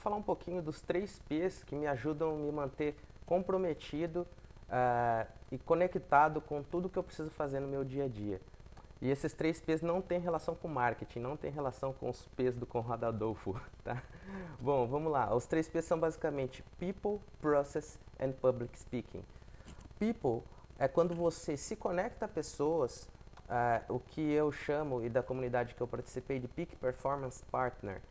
falar um pouquinho dos três P's que me ajudam a me manter comprometido uh, e conectado com tudo que eu preciso fazer no meu dia a dia. E esses três P's não têm relação com marketing, não tem relação com os P's do Conrado Adolfo, tá? Bom, vamos lá. Os três P's são basicamente People, Process and Public Speaking. People é quando você se conecta a pessoas, uh, o que eu chamo, e da comunidade que eu participei, de Peak Performance Partner.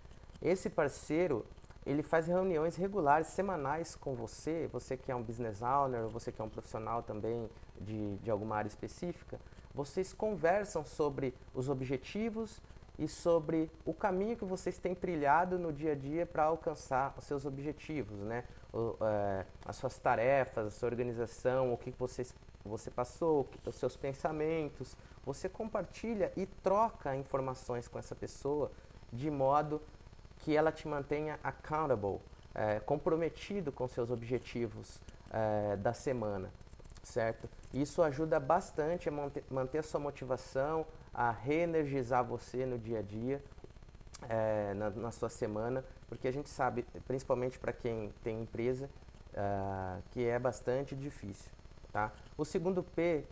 Esse parceiro, ele faz reuniões regulares, semanais com você, você que é um business owner, você que é um profissional também de, de alguma área específica, vocês conversam sobre os objetivos e sobre o caminho que vocês têm trilhado no dia a dia para alcançar os seus objetivos, né? O, é, as suas tarefas, a sua organização, o que vocês, você passou, os seus pensamentos. Você compartilha e troca informações com essa pessoa de modo que ela te mantenha accountable, é, comprometido com seus objetivos é, da semana certo? Isso ajuda bastante a manter, manter sua motivação, a reenergizar você no dia a dia, é, na, na, sua semana, porque a gente sabe, principalmente para quem tem empresa, uh, que é bastante difícil, tá? O segundo P,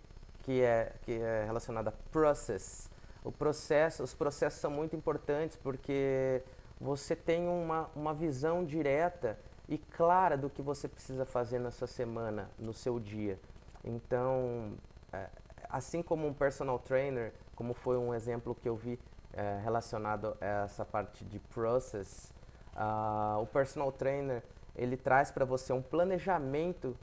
que é, que é relacionado a process, o processo, os processos são muito importantes porque você tem uma, uma visão direta e clara do que você precisa fazer na sua semana, no seu dia. Então, é, assim como um personal trainer, como foi um exemplo que eu vi é, relacionado a essa parte de process, uh, o personal trainer ele traz para você um planejamento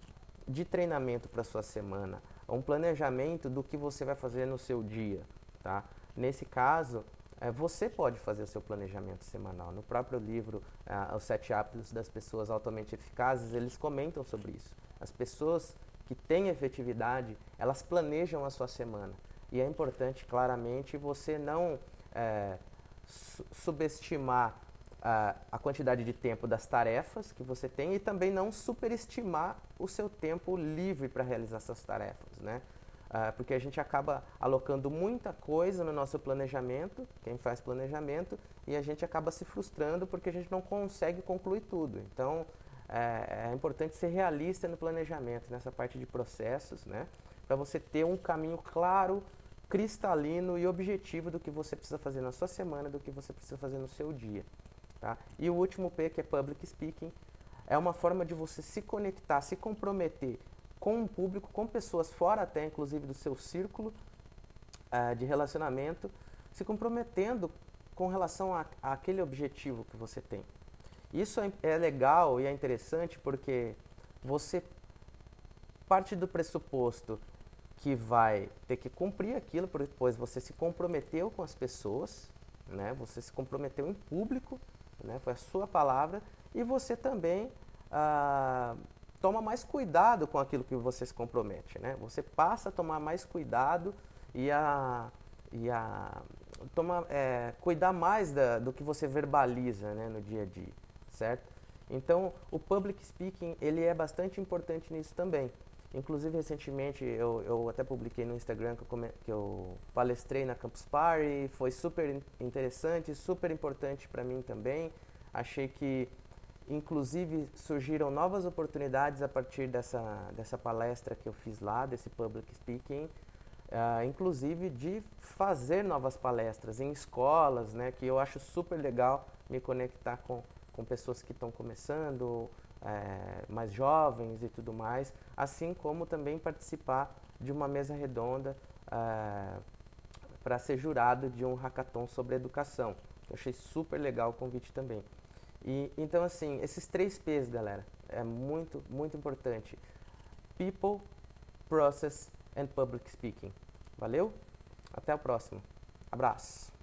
de treinamento para sua semana, um planejamento do que você vai fazer no seu dia, tá? Nesse caso, você pode fazer o seu planejamento semanal. No próprio livro, uh, Os Sete Hábitos das Pessoas Altamente Eficazes, eles comentam sobre isso. As pessoas que têm efetividade, elas planejam a sua semana. E é importante, claramente, você não é, su subestimar a, a quantidade de tempo das tarefas que você tem e também não superestimar o seu tempo livre para realizar essas tarefas, né? Uh, porque a gente acaba alocando muita coisa no nosso planejamento, quem faz planejamento, e a gente acaba se frustrando porque a gente não consegue concluir tudo. Então, é, é importante ser realista no planejamento, nessa parte de processos, né? Para você ter um caminho claro, cristalino e objetivo do que você precisa fazer na sua semana, do que você precisa fazer no seu dia. Tá? E o último P, que é Public Speaking, é uma forma de você se conectar, se comprometer com o público, com pessoas fora até inclusive do seu círculo uh, de relacionamento, se comprometendo com relação a, aquele objetivo que você tem. Isso é, é legal e é interessante porque você parte do pressuposto que vai ter que cumprir aquilo, pois você se comprometeu com as pessoas, né? Você se comprometeu em público, né? Foi a sua palavra e você também ah, toma mais cuidado com aquilo que você se compromete, né? Você passa a tomar mais cuidado e a e a tomar, é, cuidar mais da, do que você verbaliza, né? No dia a dia certo? Então, o public speaking, ele é bastante importante nisso também. Inclusive, recentemente, eu, eu até publiquei no Instagram que eu, que eu palestrei na Campus Party, foi super interessante, super importante para mim também. Achei que, inclusive, surgiram novas oportunidades a partir dessa, dessa palestra que eu fiz lá, desse public speaking, uh, inclusive de fazer novas palestras em escolas, né, que eu acho super legal me conectar com com pessoas que estão começando, é, mais jovens e tudo mais, assim como também participar de uma mesa redonda é, para ser jurado de um hackathon sobre educação. Eu achei super legal o convite também. E então assim, esses três P's, galera, é muito muito importante. People, process and public speaking. Valeu? Até a próxima. Abraço.